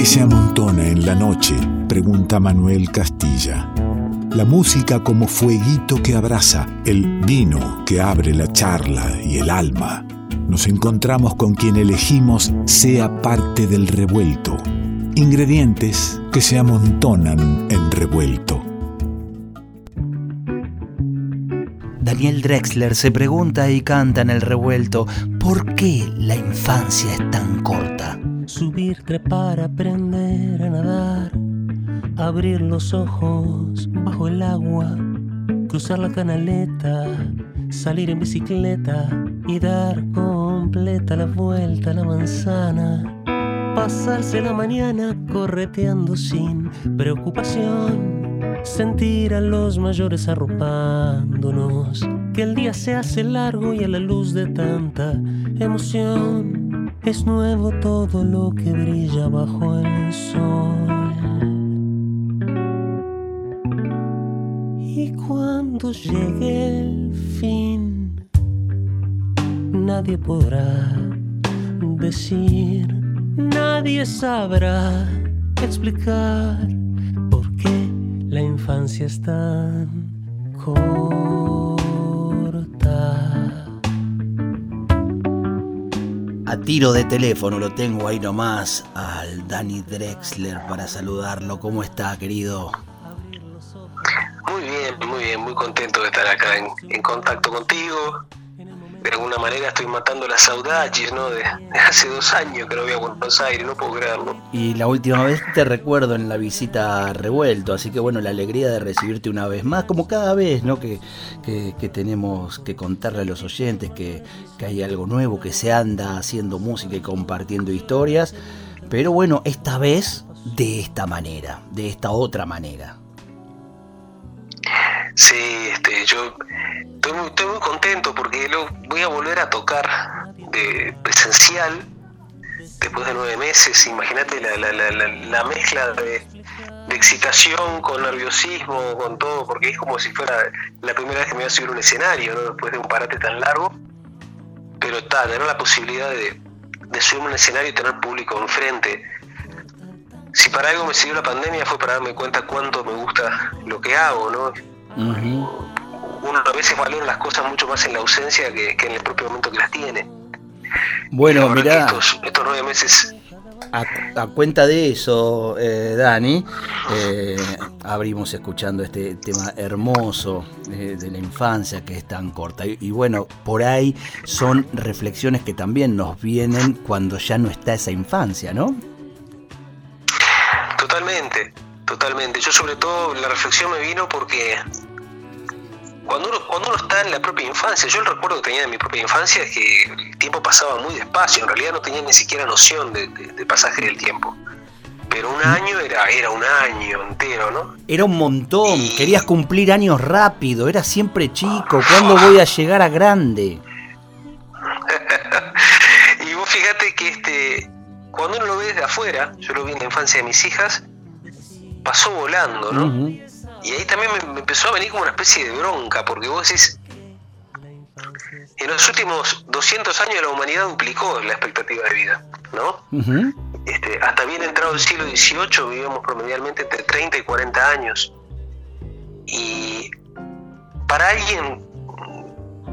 ¿Qué se amontona en la noche? pregunta Manuel Castilla. La música como fueguito que abraza, el vino que abre la charla y el alma. Nos encontramos con quien elegimos sea parte del revuelto. Ingredientes que se amontonan en revuelto. Daniel Drexler se pregunta y canta en el revuelto, ¿por qué la infancia es tan corta? Subir, trepar, aprender a nadar, abrir los ojos bajo el agua, cruzar la canaleta, salir en bicicleta y dar completa la vuelta a la manzana. Pasarse la mañana correteando sin preocupación sentir a los mayores arropándonos, que el día se hace largo y a la luz de tanta emoción es nuevo todo lo que brilla bajo el sol. Y cuando llegue el fin, nadie podrá decir, nadie sabrá explicar la infancia es tan corta. A tiro de teléfono lo tengo ahí nomás al Danny Drexler para saludarlo. ¿Cómo está, querido? Muy bien, muy bien, muy contento de estar acá en, en contacto contigo de alguna manera estoy matando las saudades, ¿no? De, hace dos años que no voy a Buenos Aires, no puedo creerlo. Y la última vez te recuerdo en la visita a Revuelto, así que bueno, la alegría de recibirte una vez más, como cada vez, ¿no? Que, que, tenemos que contarle a los oyentes que, que hay algo nuevo, que se anda haciendo música y compartiendo historias, pero bueno, esta vez de esta manera, de esta otra manera. Sí, este, yo estoy muy, estoy muy contento porque lo voy a volver a tocar de presencial después de nueve meses. Imagínate la, la, la, la, mezcla de, excitación con nerviosismo, con todo, porque es como si fuera la primera vez que me voy a subir un escenario, ¿no? después de un parate tan largo. Pero está, tener la posibilidad de, de subirme un escenario y tener público enfrente. Si para algo me siguió la pandemia fue para darme cuenta cuánto me gusta lo que hago, ¿no? Uno a veces valora las cosas mucho más en la ausencia que, en el propio momento que las tiene. Bueno, mira. Estos, nueve meses a, cuenta de eso, eh, Dani, eh, abrimos escuchando este tema hermoso eh, de la infancia que es tan corta. y, bueno, por ahí son reflexiones que también nos vienen cuando ya no está esa infancia, ¿no? Totalmente, totalmente. Yo sobre todo la reflexión me vino porque cuando uno, cuando uno está en la propia infancia, yo el recuerdo que tenía de mi propia infancia es que el tiempo pasaba muy despacio, en realidad no tenía ni siquiera noción de, pasaje del tiempo. Pero un año era, era un año entero, ¿no? Era un montón, querías cumplir años rápido, era siempre chico, ¿cuándo voy a llegar a grande? y vos fíjate que este, cuando uno lo ve desde afuera, yo lo vi en la infancia de mis hijas, pasó volando, ¿no? Y ahí también me, empezó a venir como una especie de bronca, porque vos decís, en los últimos 200 años la humanidad duplicó la expectativa de vida, ¿no? este, hasta bien entrado el siglo XVIII vivimos promedialmente entre 30 y 40 años. Y para alguien,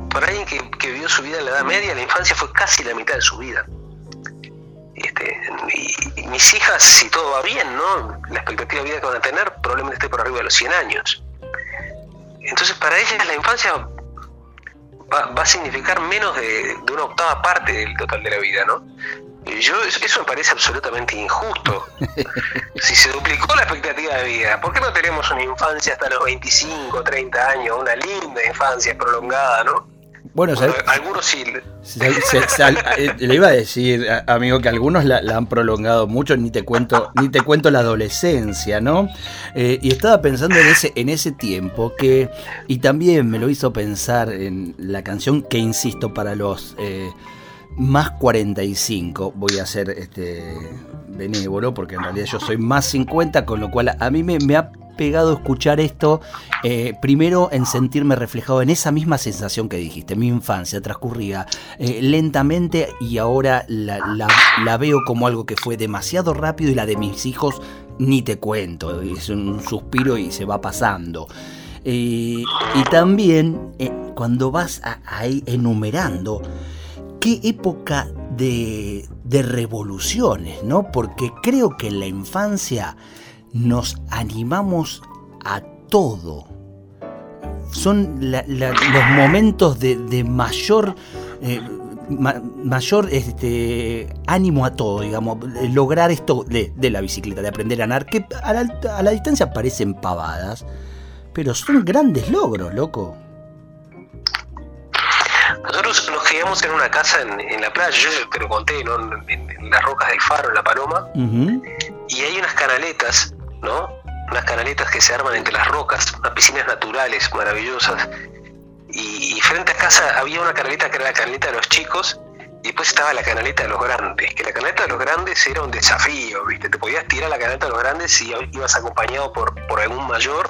para alguien que, que vivió su vida en la Edad Media, la infancia fue casi la mitad de su vida. Este, y, mis hijas, si todo va bien, ¿no? La expectativa de vida que van a tener probablemente esté por arriba de los 100 años. Entonces, para ellas la infancia va, a significar menos de, una octava parte del total de la vida, ¿no? Y yo, eso me parece absolutamente injusto. si se duplicó la expectativa de vida, ¿por qué no tenemos una infancia hasta los 25, 30 años? Una linda infancia prolongada, ¿no? Bueno, algunos sí. Eh, le iba a decir, amigo, que algunos la, han prolongado mucho, ni te cuento, ni te cuento la adolescencia, ¿no? Eh, y estaba pensando en ese, en ese tiempo que, y también me lo hizo pensar en la canción que insisto para los eh, más 45, voy a ser este benévolo, porque en realidad yo soy más 50, con lo cual a mí me, ha pegado escuchar esto, eh, primero en sentirme reflejado en esa misma sensación que dijiste, mi infancia transcurría eh, lentamente y ahora la, veo como algo que fue demasiado rápido y la de mis hijos ni te cuento, es un suspiro y se va pasando. y también cuando vas ahí enumerando, qué época de, de revoluciones, ¿no? Porque creo que en la infancia nos animamos a todo. Son los momentos de, mayor, eh, mayor este, ánimo a todo, digamos, lograr esto de, la bicicleta, de aprender a nadar, que a la, a la distancia parecen pavadas, pero son grandes logros, loco. Quedamos en una casa en, la playa, yo te lo conté, ¿no? En, las rocas del faro, en La Paloma, y hay unas canaletas, ¿no? Unas canaletas que se arman entre las rocas, unas piscinas naturales maravillosas. Y, frente a casa había una canaleta que era la canaleta de los chicos, y después estaba la canaleta de los grandes, que la canaleta de los grandes era un desafío, ¿viste? Te podías tirar la canaleta de los grandes si ibas acompañado por, por algún mayor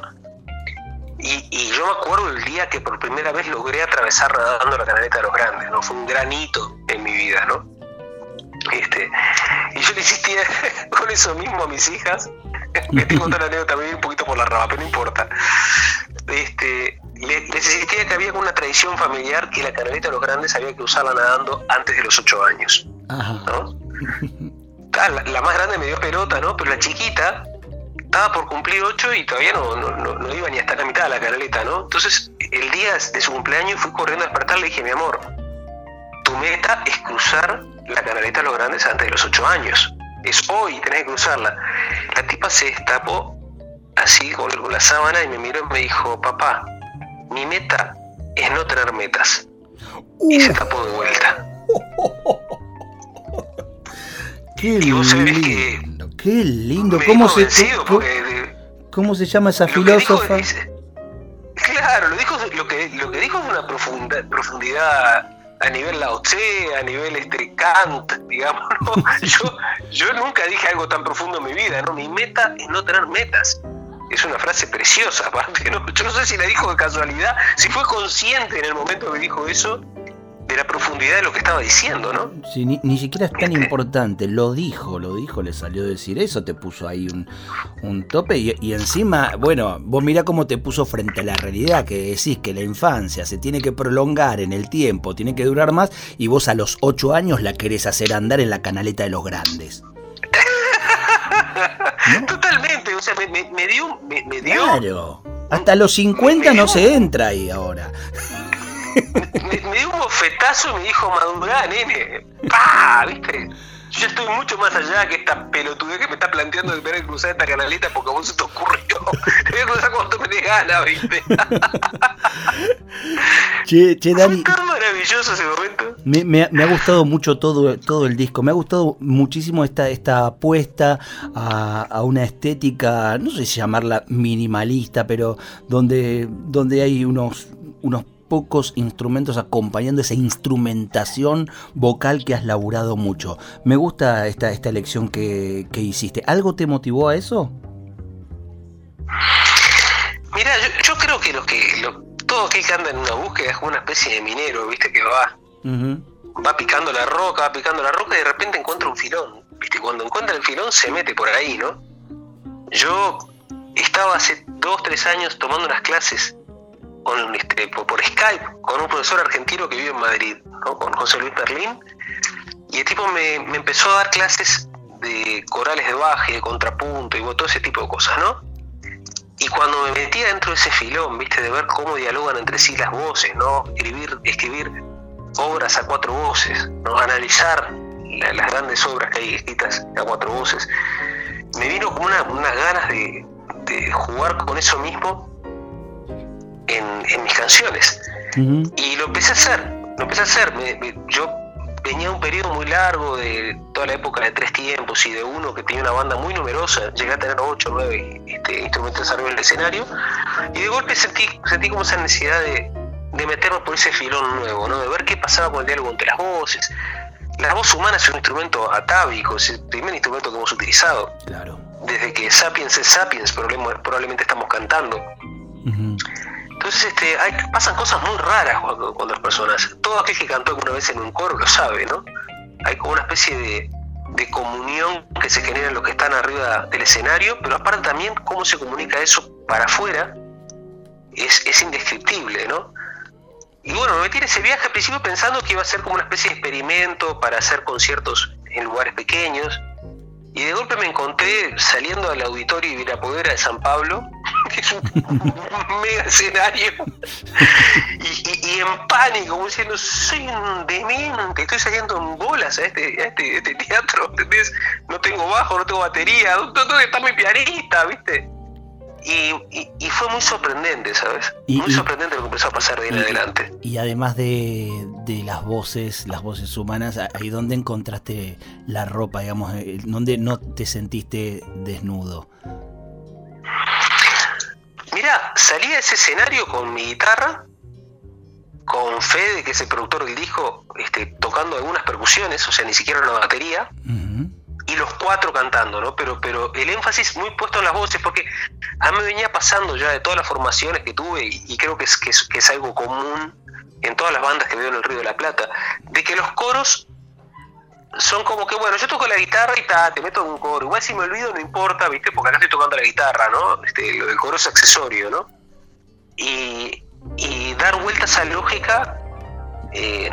y, yo me acuerdo el día que por primera vez logré atravesar nadando la canaleta de los grandes, ¿no? Fue un gran hito en mi vida, ¿no? Este, y yo le insistía con eso mismo a mis hijas. Me estoy contando la anécdota también un poquito por la rama, pero no importa. Este, les, insistía que había una tradición familiar que la canaleta de los grandes había que usarla nadando antes de los ocho años. ¿no? Ah, la, la, más grande me dio pelota, ¿no? Pero la chiquita estaba por cumplir ocho y todavía no, no, iba ni hasta la mitad de la canaleta, ¿no? Entonces, el día de su cumpleaños fui corriendo a despertar, le dije, mi amor, tu meta es cruzar la canaleta a los grandes antes de los ocho años. Es hoy, tenés que cruzarla. La tipa se destapó así con, la sábana y me miró y me dijo, papá, mi meta es no tener metas. Y se tapó de vuelta. y vos sabés que Qué lindo. ¿Cómo se, ¿cómo, se llama esa filósofa? claro, lo, dijo, lo, que, lo que dijo es una profunda, profundidad a nivel Lao Tse, a nivel este Kant, digamos. yo, yo nunca dije algo tan profundo en mi vida, ¿no? Mi meta es no tener metas. Es una frase preciosa, aparte. Yo no sé si la dijo de casualidad, si fue consciente en el momento que dijo eso, de la profundidad de lo que estaba diciendo, ¿no? Sí, ni, siquiera es tan importante, lo dijo, lo dijo, le salió a decir eso, te puso ahí un, tope y, encima, bueno, vos mirá cómo te puso frente a la realidad, que decís que la infancia se tiene que prolongar en el tiempo, tiene que durar más y vos a los ocho años la querés hacer andar en la canaleta de los grandes. Totalmente, o sea, me, dio... Me, dio claro, hasta los 50 no se entra ahí ahora me, dio un bofetazo y me dijo, madurá, nene. ¡Pah! ¿Viste? Yo ya estoy mucho más allá que esta pelotudez que me está planteando de tener que cruzar esta canaleta porque a vos se te ocurrió. Te voy a cruzar cuando me dé gana, ¿viste? che, che, Dani. Fue tan maravilloso ese momento. Me, me, me, ha gustado mucho todo, todo el disco. Me ha gustado muchísimo esta, esta apuesta a, a una estética, no sé si llamarla minimalista, pero donde, donde hay unos, unos pocos instrumentos acompañando esa instrumentación vocal que has laburado mucho. Me gusta esta, esta elección que, hiciste. ¿Algo te motivó a eso? Mira, yo, creo que, lo que todo aquel que anda en una búsqueda es como una especie de minero, ¿viste? Que va, va picando la roca, va picando la roca y de repente encuentra un filón. ¿Viste? Cuando encuentra el filón se mete por ahí, ¿no? Yo estaba hace dos, tres años tomando unas clases con, este, por, Skype con un profesor argentino que vive en Madrid, con José Luis Berlín, y el tipo me, empezó a dar clases de corales de baje, de contrapunto y todo ese tipo de cosas, ¿no? Y cuando me metía dentro de ese filón, viste, de ver cómo dialogan entre sí las voces, ¿no? Escribir, escribir obras a cuatro voces, ¿no? Analizar las grandes obras que hay escritas a cuatro voces, me vino como unas ganas de, de jugar con eso mismo en, mis canciones. Y lo empecé a hacer, lo empecé a hacer. yo venía un periodo muy largo de toda la época de tres tiempos y de uno que tenía una banda muy numerosa, llegué a tener ocho o nueve este, instrumentos arriba del escenario, y de golpe sentí, sentí como esa necesidad de, de meterme por ese filón nuevo, ¿no? de ver qué pasaba con el diálogo entre las voces. La voz humana es un instrumento atávico, es el primer instrumento que hemos utilizado. Claro. desde que Sapiens es Sapiens probablemente estamos cantando. Entonces este, hay, pasan cosas muy raras cuando, las personas, todo aquel que cantó alguna vez en un coro lo sabe, ¿no? Hay como una especie de, de comunión que se genera en los que están arriba del escenario, pero aparte también cómo se comunica eso para afuera es, es indescriptible, ¿no? Y bueno, me metí en ese viaje al principio pensando que iba a ser como una especie de experimento para hacer conciertos en lugares pequeños. Y de golpe me encontré saliendo al auditorio Ibirapodera de San Pablo, que es un mega escenario, y, en pánico, como diciendo, soy un demente, estoy saliendo en bolas a este, a este, este teatro, No tengo bajo, no tengo batería, ¿dónde está mi pianista? ¿Viste? Y, fue muy sorprendente, ¿sabes? muy sorprendente lo que empezó a pasar de ahí en adelante. Y además de, las voces, las voces humanas, ahí donde encontraste la ropa, digamos, eh, donde no te sentiste desnudo. Mira, salí a ese escenario con mi guitarra, con Fede, que es el productor del disco, este, tocando algunas percusiones, o sea, ni siquiera una batería y los cuatro cantando, ¿no? Pero, pero el énfasis muy puesto en las voces, porque a mí me venía pasando ya de todas las formaciones que tuve, y, creo que es, que es, algo común en todas las bandas que veo en el Río de la Plata, de que los coros son como que, bueno, yo toco la guitarra y ta, te meto en un coro. Igual si me olvido no importa, ¿viste? Porque acá estoy tocando la guitarra, ¿no? Este, lo del coro es accesorio, ¿no? Y, y dar vueltas a la lógica eh,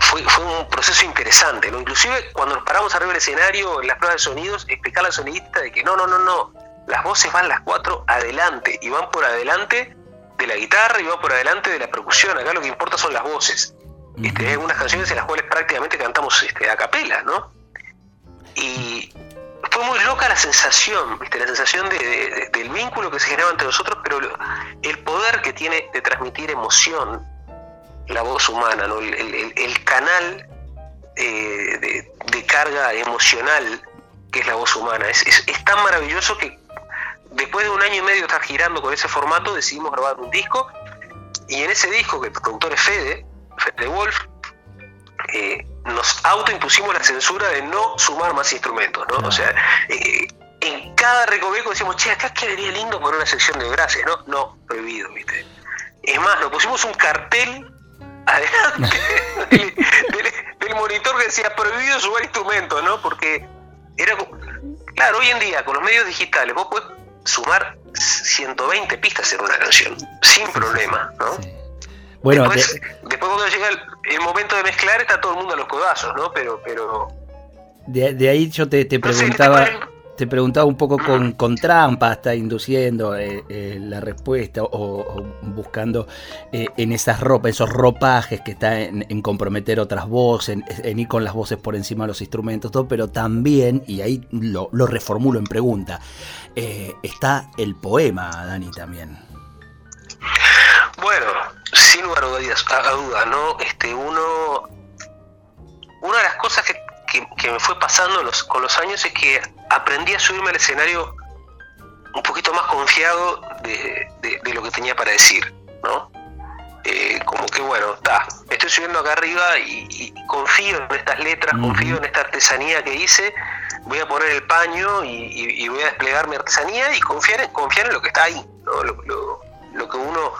fue, fue, un proceso interesante, ¿no? Inclusive cuando nos paramos arriba del escenario, en las pruebas de sonidos, explicar al sonidista de que no, no, no, no, las voces van las cuatro adelante, y van por adelante de la guitarra y van por adelante de la percusión, acá lo que importa son las voces. Este, hay algunas canciones en las cuales prácticamente cantamos este, a capela, ¿no? Y fue muy loca la sensación, ¿viste? la sensación de, del vínculo que se generaba entre nosotros, pero el poder que tiene de transmitir emoción la voz humana, ¿no? el, canal eh, de, carga emocional que es la voz humana. Es, tan maravilloso que después de un año y medio de estar girando con ese formato, decidimos grabar un disco. Y en ese disco, que el productor es Fede, Fede Wolf, eh, nos autoimpusimos la censura de no sumar más instrumentos, ¿no? O sea, eh, en cada recoveco decimos, che, acá quedaría lindo poner una sección de gracias, ¿no? No, prohibido, ¿viste? Es más, nos pusimos un cartel adelante del, monitor que decía prohibido subir instrumentos, ¿no? Porque era. Claro, hoy en día, con los medios digitales, vos podés sumar 120 pistas en una canción, sin problema, ¿no? Bueno, después, cuando llega el, momento de mezclar, está todo el mundo a los codazos, ¿no? Pero. pero de, ahí yo te, preguntaba te preguntaba un poco con, con trampa, está induciendo eh, eh, la respuesta o, buscando eh, en esas ropas, esos ropajes que está en, comprometer otras voces, en, ir con las voces por encima de los instrumentos, todo, pero también, y ahí lo, reformulo en pregunta, está el poema, Dani, también. Bueno, sin lugar a dudas, ¿no? Este, uno, una de las cosas que que, me fue pasando con los años es que aprendí a subirme al escenario un poquito más confiado de, lo que tenía para decir, ¿no? Eh, como que bueno, está, estoy subiendo acá arriba y, confío en estas letras, confío en esta artesanía que hice, voy a poner el paño y, voy a desplegar mi artesanía y confiar en, confiar en lo que está ahí, ¿no? lo, que uno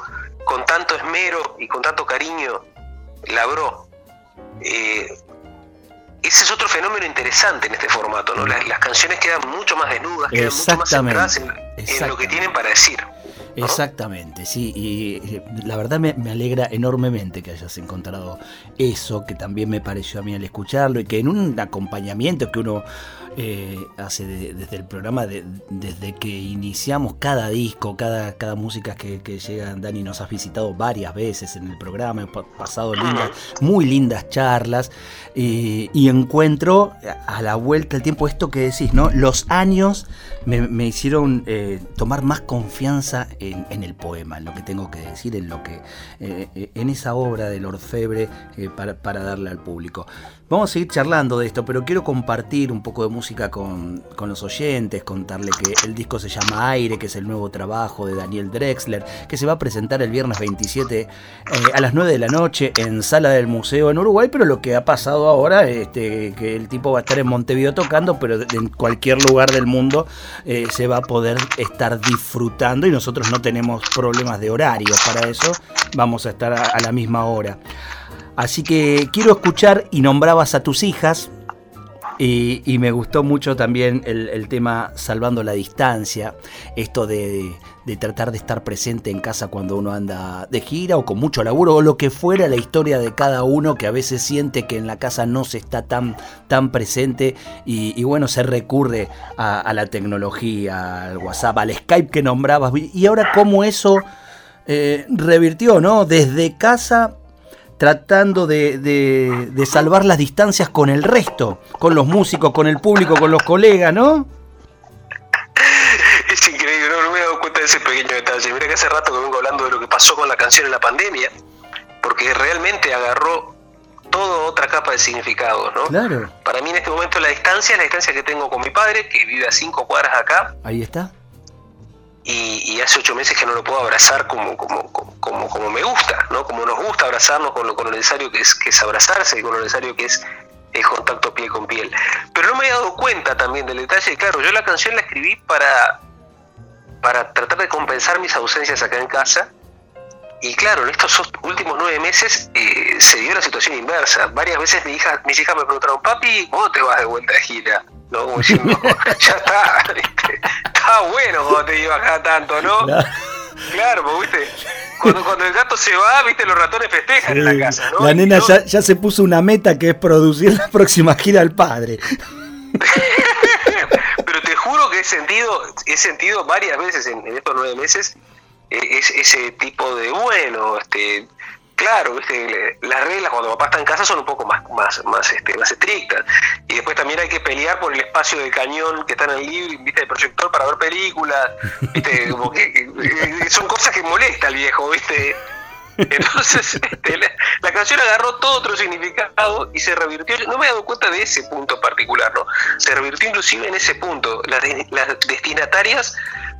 con tanto esmero y con tanto cariño labró. Eh, ese es otro fenómeno interesante en este formato, ¿no? Las, canciones quedan mucho más desnudas, quedan mucho más centradas en, lo que tienen para decir. Exactamente, sí, y la verdad me, alegra enormemente que hayas encontrado eso, que también me pareció a mí al escucharlo, y que en un acompañamiento que uno eh, hace desde el programa, desde que iniciamos cada disco, cada, cada música que, que, llega, Dani, nos has visitado varias veces en el programa, hemos pasado lindas, muy lindas charlas, eh, y encuentro a la vuelta del tiempo esto que decís, ¿no? Los años me, hicieron eh, tomar más confianza en, el poema, en lo que tengo que decir, en lo que en esa obra del orfebre para, para darle al público. Vamos a seguir charlando de esto, pero quiero compartir un poco de música con, los oyentes, contarle que el disco se llama Aire, que es el nuevo trabajo de Daniel Drexler, que se va a presentar el viernes 27 eh, a las 9 de la noche en Sala del Museo en Uruguay, pero lo que ha pasado ahora, este, que el tipo va a estar en Montevideo tocando, pero en cualquier lugar del mundo eh, se va a poder estar disfrutando y nosotros no tenemos problemas de horario para eso, vamos a estar a la misma hora. Así que quiero escuchar y nombrabas a tus hijas. Y, me gustó mucho también el, tema salvando la distancia, esto de, tratar de estar presente en casa cuando uno anda de gira o con mucho laburo o lo que fuera la historia de cada uno que a veces siente que en la casa no se está tan, tan presente y, bueno, se recurre a, la tecnología, al WhatsApp, al Skype que nombrabas y ahora cómo eso eh, revirtió, ¿no? Desde casa tratando de, salvar las distancias con el resto, con los músicos, con el público, con los colegas, ¿no? Es increíble, no, me he dado cuenta de ese pequeño detalle. Mira que hace rato que vengo hablando de lo que pasó con la canción en la pandemia, porque realmente agarró toda otra capa de significado, ¿no? Claro. Para mí en este momento la distancia es la distancia que tengo con mi padre, que vive a cinco cuadras acá. Ahí está y, hace ocho meses que no lo puedo abrazar como, como, como, como me gusta, ¿no? Como nos gusta abrazarnos con lo, con lo necesario que es, que es abrazarse y con lo necesario que es el contacto piel con piel. Pero no me he dado cuenta también del detalle, claro, yo la canción la escribí para, para tratar de compensar mis ausencias acá en casa. Y claro, en estos últimos nueve meses eh, se dio la situación inversa. Varias veces mi hija, mis hijas me preguntaron, papi, ¿cómo te vas de vuelta de gira? ¿No? Como diciendo, ya está, ¿viste? está bueno cuando te llevas cada tanto, ¿no? Claro, pues, viste, cuando, cuando el gato se va, viste, los ratones festejan en la casa, ¿no? La nena ya, ya se puso una meta que es producir la próxima gira al padre. Pero te juro que he sentido, he sentido varias veces en, en estos nueve meses eh, es, ese tipo de, bueno, este, Claro, las reglas cuando papá está en casa son un poco más, más, más, este, más estrictas. Y después también hay que pelear por el espacio de cañón que está en el libro, viste el proyector para ver películas, viste, como que, son cosas que molesta al viejo, viste. Entonces, este, la, canción agarró todo otro significado y se revirtió. No me he dado cuenta de ese punto particular, ¿no? Se revirtió inclusive en ese punto. Las, las destinatarias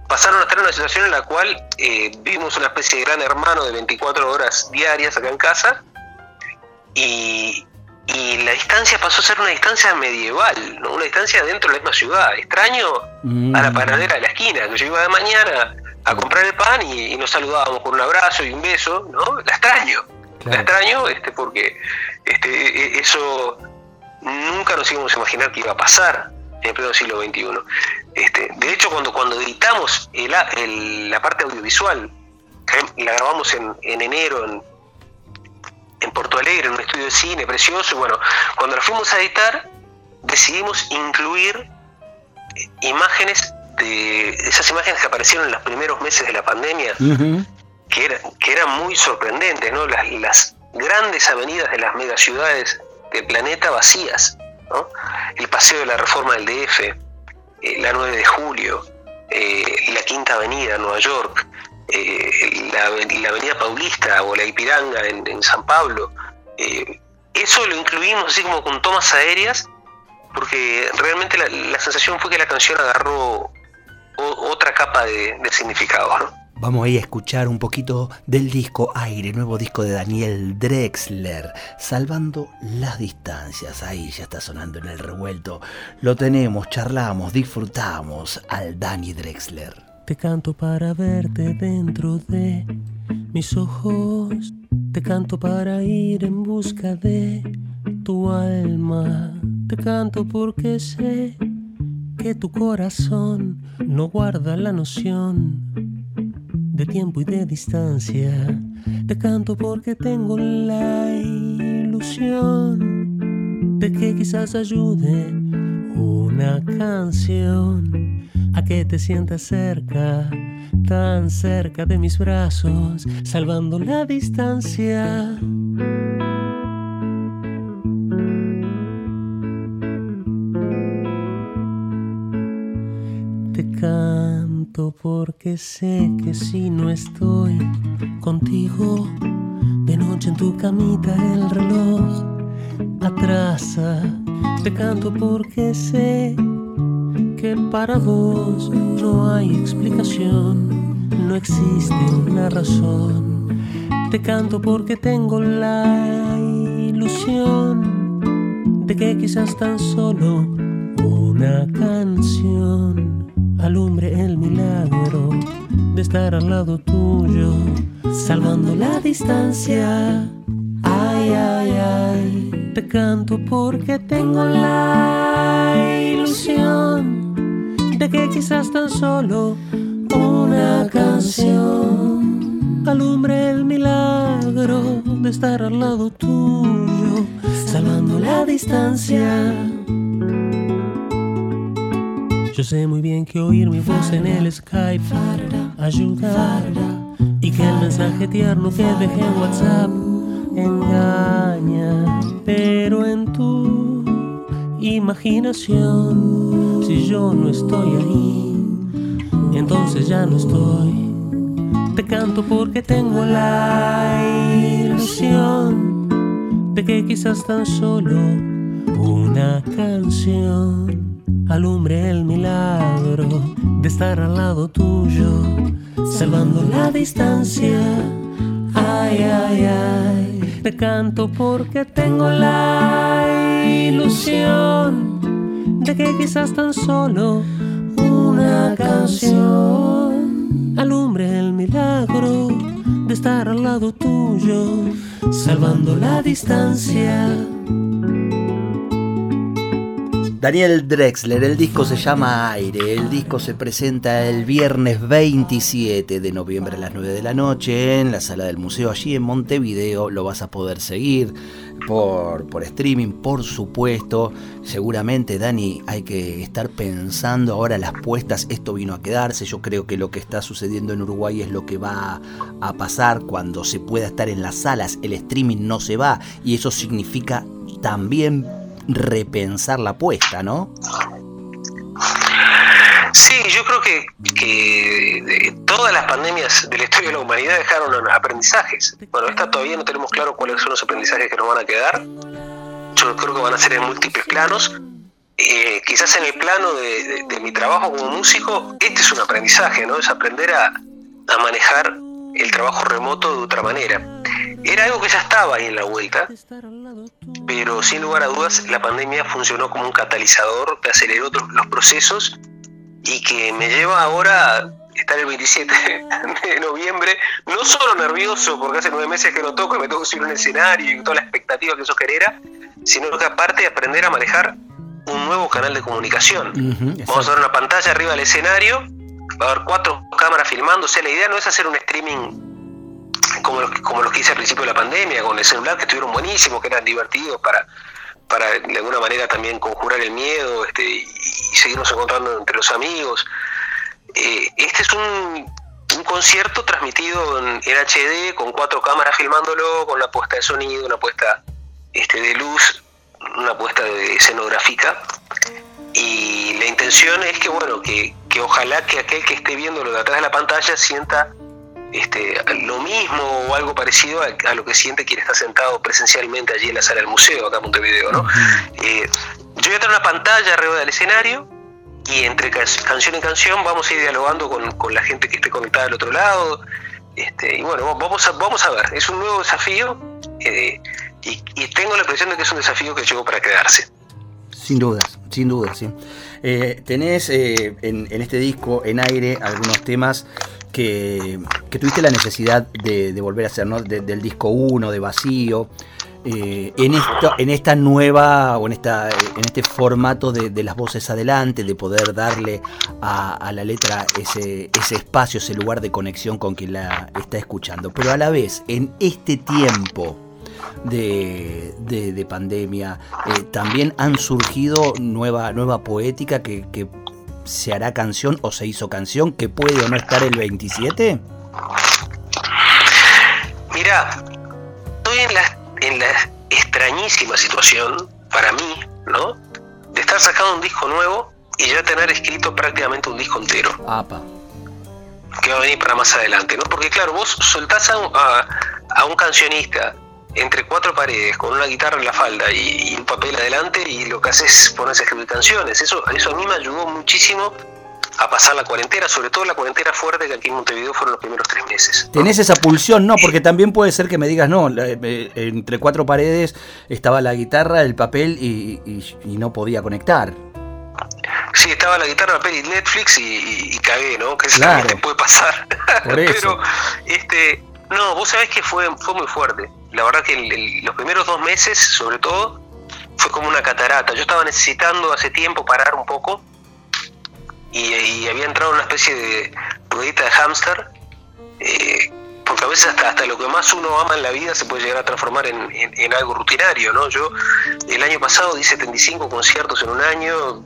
pasaron a estar en una situación en la cual eh, vimos una especie de gran hermano de 24 horas diarias acá en casa y, la distancia pasó a ser una distancia medieval, ¿no? una distancia dentro de la misma ciudad. Extraño a la mm. panadera de la esquina, que yo iba de mañana a comprar el pan y, nos saludábamos con un abrazo y un beso, ¿no? La extraño, la extraño este, porque este, e, e, eso nunca nos íbamos a imaginar que iba a pasar en el pleno siglo XXI. Este, de hecho, cuando, cuando editamos la parte audiovisual, la grabamos en, enero en, en, Porto Alegre, en un estudio de cine precioso, y bueno, cuando la fuimos a editar, decidimos incluir imágenes de esas imágenes que aparecieron en los primeros meses de la pandemia, que, era, que eran muy sorprendentes, ¿no? Las, las grandes avenidas de las megaciudades del planeta vacías, ¿no? El paseo de la reforma del DF, eh, la 9 de julio, eh, la Quinta Avenida en Nueva York, eh, la, Avenida Paulista o la Ipiranga en, San Pablo. eso lo incluimos así como con tomas aéreas, porque realmente la, sensación fue que la canción agarró otra capa de, de significado. ¿no? Vamos ahí a escuchar un poquito del disco Aire, nuevo disco de Daniel Drexler, salvando las distancias. Ahí ya está sonando en el revuelto. Lo tenemos, charlamos, disfrutamos al Dani Drexler. Te canto para verte dentro de mis ojos. Te canto para ir en busca de tu alma. Te canto porque sé que tu corazón no guarda la noción de tiempo y de distancia. Te canto porque tengo la ilusión de que quizás ayude una canción a que te sientas cerca, tan cerca de mis brazos, salvando la distancia. Porque sé que si no estoy contigo, de noche en tu camita el reloj atrasa. Te canto porque sé que para vos no hay explicación, no existe una razón. Te canto porque tengo la ilusión de que quizás tan solo una canción alumbre el milagro de estar al lado tuyo, salvando la distancia. Ay, ay, ay, te canto porque tengo la ilusión de que quizás tan solo una canción alumbre el milagro de estar al lado tuyo, salvando la distancia. Sé muy bien que oír mi voz en el Skype ayuda y que el mensaje tierno que dejé en WhatsApp engaña, pero en tu imaginación, si yo no estoy ahí, entonces ya no estoy. Te canto porque tengo la ilusión de que quizás tan solo una canción alumbre el milagro de estar al lado tuyo, salvando la distancia. Ay, ay, ay, te canto porque tengo la ilusión de que quizás tan solo una canción alumbre el milagro de estar al lado tuyo, salvando la distancia. Daniel Drexler, el disco se llama Aire, el disco se presenta el viernes 27 de noviembre a las 9 de la noche en la sala del museo allí en Montevideo, lo vas a poder seguir por, por streaming, por supuesto, seguramente Dani hay que estar pensando ahora las puestas, esto vino a quedarse, yo creo que lo que está sucediendo en Uruguay es lo que va a pasar cuando se pueda estar en las salas, el streaming no se va y eso significa también repensar la apuesta, ¿no? Sí, yo creo que, que todas las pandemias de la historia de la humanidad dejaron aprendizajes. Bueno, esta todavía no tenemos claro cuáles son los aprendizajes que nos van a quedar. Yo creo que van a ser en múltiples planos. Eh, quizás en el plano de, mi trabajo como músico, este es un aprendizaje, ¿no? Es aprender a manejar el trabajo remoto de otra manera. Era algo que ya estaba ahí en la vuelta, pero sin lugar a dudas la pandemia funcionó como un catalizador que aceleró los procesos y que me lleva ahora a estar el 27 de noviembre, no solo nervioso porque hace nueve meses que no toco y me tengo que subir un escenario y toda la expectativa que eso genera, sino que aparte aprender a manejar un nuevo canal de comunicación. Vamos a ver una pantalla arriba del escenario, va a haber cuatro cámaras filmando, o sea, la idea no es hacer un streaming como los, como los que hice al principio de la pandemia, con el celular, que estuvieron buenísimos, que eran divertidos para, para de alguna manera también conjurar el miedo este, y, seguirnos encontrando entre los amigos. Eh, este es un, un concierto transmitido en, HD con cuatro cámaras filmándolo, con la puesta de sonido, una puesta este, de luz, una puesta de escenográfica. Y la intención es que, bueno, que, que ojalá que aquel que esté viéndolo de atrás de la pantalla sienta este, lo mismo o algo parecido a, lo que siente quien está sentado presencialmente allí en la sala del museo, acá en Montevideo. ¿no? Eh, yo voy a tener una pantalla arriba del escenario y entre canción y canción vamos a ir dialogando con, la gente que esté conectada al otro lado. Este, y bueno, vamos a, vamos a ver, es un nuevo desafío eh, y, tengo la impresión de que es un desafío que llegó para quedarse. Sin dudas, sin dudas, sí. Eh, tenés en, en, este disco, en aire, algunos temas que, tuviste la necesidad de, volver a hacer, ¿no? del disco 1, de vacío. Eh, en, esto, en esta nueva o en, esta, en este formato de, las voces adelante, de poder darle a, la letra ese, ese espacio, ese lugar de conexión con quien la está escuchando. Pero a la vez, en este tiempo de, de, pandemia, eh, también han surgido nueva, nueva poética que, que se hará canción o se hizo canción que puede o no estar el 27? Mira, estoy en la, en la extrañísima situación, para mí, ¿no? De estar sacando un disco nuevo y ya tener escrito prácticamente un disco entero. Apa. Que va a venir para más adelante, ¿no? Porque claro, vos soltás a, a, un cancionista entre cuatro paredes, con una guitarra en la falda y, un papel adelante, y lo que haces es ponerse a escribir canciones. Eso, eso a mí me ayudó muchísimo a pasar la cuarentena, sobre todo la cuarentena fuerte que aquí en Montevideo fueron los primeros tres meses. ¿Tenés esa pulsión? No, porque también puede ser que me digas, no, eh, entre cuatro paredes estaba la guitarra, el papel y, no podía conectar. Sí, estaba la guitarra, el papel y Netflix y, cagué, ¿no? Que claro. te puede pasar. Pero, este, no, vos sabés que fue, fue muy fuerte. La verdad que los primeros dos meses, sobre todo, fue como una catarata. Yo estaba necesitando hace tiempo parar un poco y, había entrado una especie de ruedita de hámster, eh, porque a veces hasta, hasta lo que más uno ama en la vida se puede llegar a transformar en, algo rutinario, ¿no? Yo el año pasado di 75 conciertos en un año,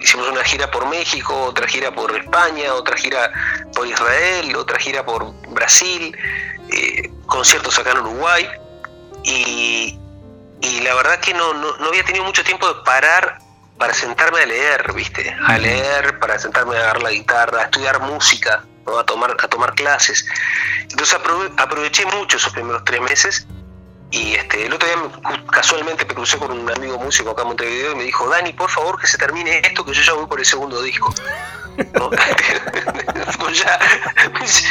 hicimos una gira por México, otra gira por España, otra gira por Israel, otra gira por Brasil, eh, conciertos acá en Uruguay, y, la verdad que no, no había tenido mucho tiempo de parar para sentarme a leer, ¿viste? A leer, para sentarme a agarrar la guitarra, a estudiar música, a, tomar, a tomar clases. Entonces aproveché mucho esos primeros tres meses y este, el otro día casualmente me crucé con un amigo músico acá en Montevideo y me dijo, Dani, por favor que se termine esto, que yo ya voy por el segundo disco. Pues ya,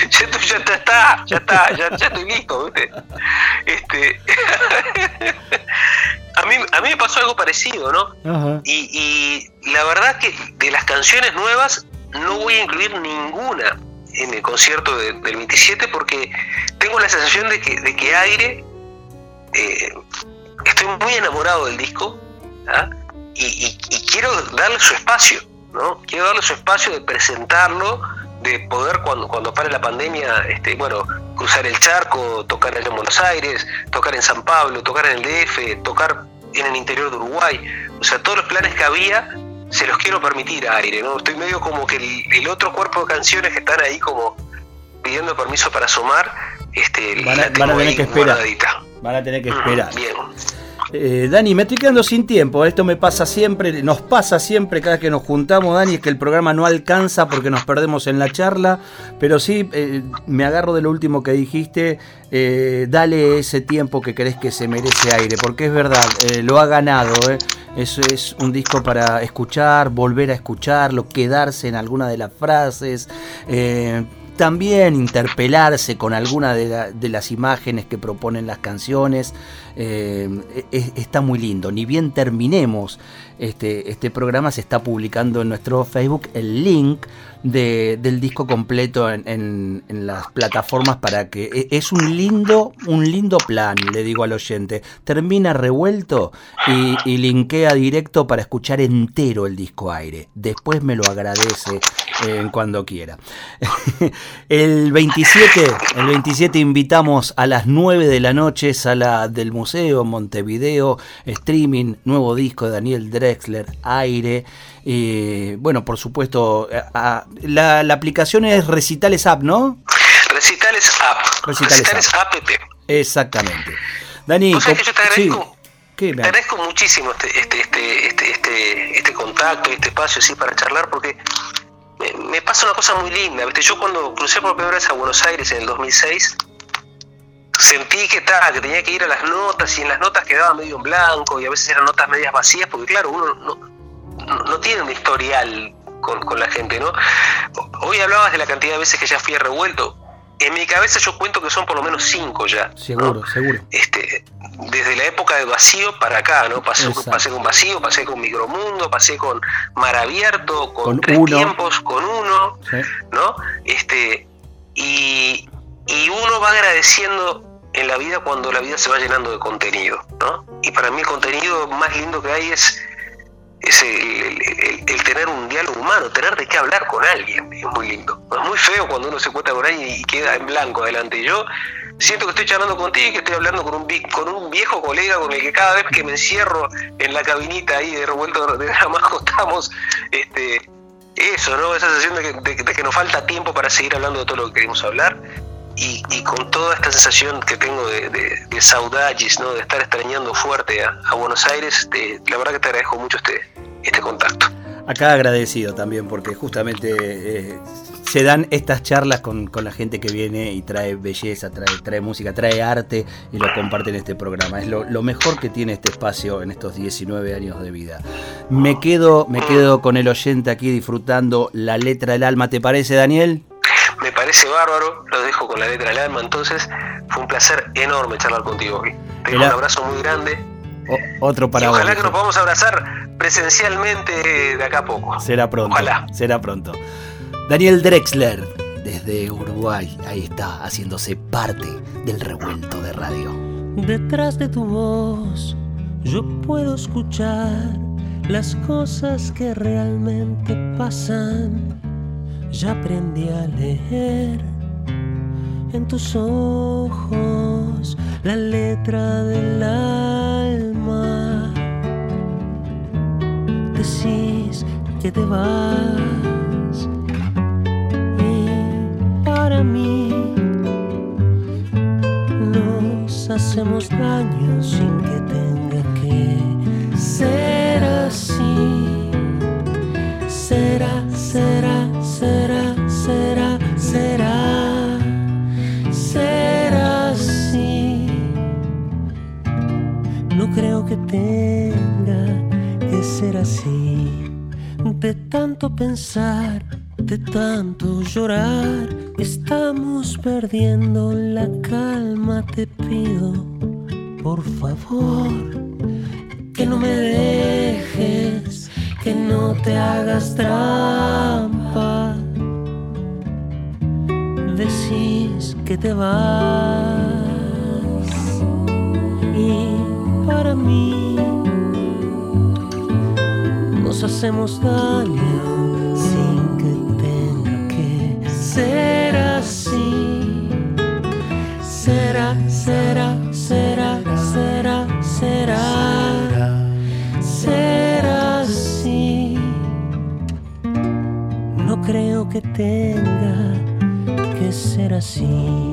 ya, ya, está, ya está, ya, ya estoy listo, ¿viste? Este, a mí, a mí me pasó algo parecido, ¿no? Y, la verdad que de las canciones nuevas no voy a incluir ninguna en el concierto del 27 porque tengo la sensación de que, de que Aire, eh, estoy muy enamorado del disco ¿ah? y, quiero darle su espacio, ¿no? Quiero darle su espacio de presentarlo, de poder cuando, cuando pare la pandemia, este, bueno, cruzar el charco, tocar en Buenos Aires, tocar en San Pablo, tocar en el DF, tocar en el interior de Uruguay. O sea, todos los planes que había se los quiero permitir a aire, ¿no? Estoy medio como que el, otro cuerpo de canciones que están ahí como pidiendo permiso para sumar, este, van a, tener que esperar. Van a tener que esperar. bien. Eh, Dani, me estoy quedando sin tiempo. Esto me pasa siempre, nos pasa siempre cada vez que nos juntamos, Dani, es que el programa no alcanza porque nos perdemos en la charla. Pero sí, eh, me agarro de lo último que dijiste. Eh, dale ese tiempo que crees que se merece aire, porque es verdad, lo ha ganado. Eso es un disco para escuchar, volver a escucharlo, quedarse en alguna de las frases también interpelarse con alguna de, las imágenes que proponen las canciones. Eh, está muy lindo. Ni bien terminemos este, este programa, se está publicando en nuestro Facebook el link del disco completo en, las plataformas para que e, es un lindo, un lindo plan, le digo al oyente. Termina revuelto y, linkea directo para escuchar entero el disco aire. Después me lo agradece en cuando quiera. el 27, el 27 invitamos a las 9 de la noche, sala del museo Montevideo, streaming, nuevo disco de Daniel Drexler, aire. Y bueno, por supuesto, la, aplicación es Recitales App, ¿no? Recitales App. Recitales, App. Exactamente. Dani, que yo te agradezco, te agradezco muchísimo este, este, este, este, este, este contacto, este espacio así para charlar, porque me, pasa una cosa muy linda. ¿viste? Yo cuando crucé por primera vez a Buenos Aires en el 2006, sentí que, que tenía que ir a las notas y en las notas quedaba medio en blanco y a veces eran notas medias vacías porque claro, uno no, no, tiene un historial con, con, la gente, ¿no? Hoy hablabas de la cantidad de veces que ya fui a revuelto en mi cabeza yo cuento que son por lo menos cinco ya. Seguro, seguro. Este, desde la época de vacío para acá, ¿no? Pasé, pasé con vacío, pasé con micromundo, pasé con mar abierto, con, tres tiempos, con uno, ¿no? Este, y, y uno va agradeciendo en la vida cuando la vida se va llenando de contenido, ¿no? Y para mí el contenido más lindo que hay es es el, tener un diálogo humano, tener de qué hablar con alguien, es muy lindo. Es muy feo cuando uno se encuentra con alguien y queda en blanco delante. Y yo siento que estoy charlando contigo y que estoy hablando con un, con un viejo colega con el que cada vez que me encierro en la cabinita ahí de revuelto de Damasco estamos, este, eso, ¿no? Esa sensación de que, nos falta tiempo para seguir hablando de todo lo que queremos hablar. Y, con toda esta sensación que tengo de, de, ¿no? de estar extrañando fuerte a, Buenos Aires, la verdad que te agradezco mucho este, este contacto. Acá agradecido también, porque justamente eh, se dan estas charlas con, la gente que viene y trae belleza, trae, trae música, trae arte y lo comparte en este programa. Es lo, mejor que tiene este espacio en estos 19 años de vida. Me quedo, me quedo con el oyente aquí disfrutando la letra del alma. ¿Te parece, Daniel? Parece bárbaro, lo dejo con la letra del alma. Entonces, fue un placer enorme charlar contigo hoy. Te un abrazo muy grande. otro para Ojalá que nos podamos abrazar presencialmente de acá a poco. Será pronto. Ojalá. Será pronto. Daniel Drexler, desde Uruguay, ahí está, haciéndose parte del revuelto de radio. Detrás de tu voz, yo puedo escuchar las cosas que realmente pasan. Ya aprendí a leer en tus ojos la letra del alma. Decís que te vas y para mí nos hacemos daño sin que tenga que ser así. Tenga que ser así. De tanto pensar, de tanto llorar, estamos perdiendo la calma. Te pido, por favor, que no me dejes, que no te hagas trampa. Decís que te vas para mí. Nos hacemos daño sin que tenga que ser así. Será, será, será, será, será. Será así. No creo que tenga que ser así.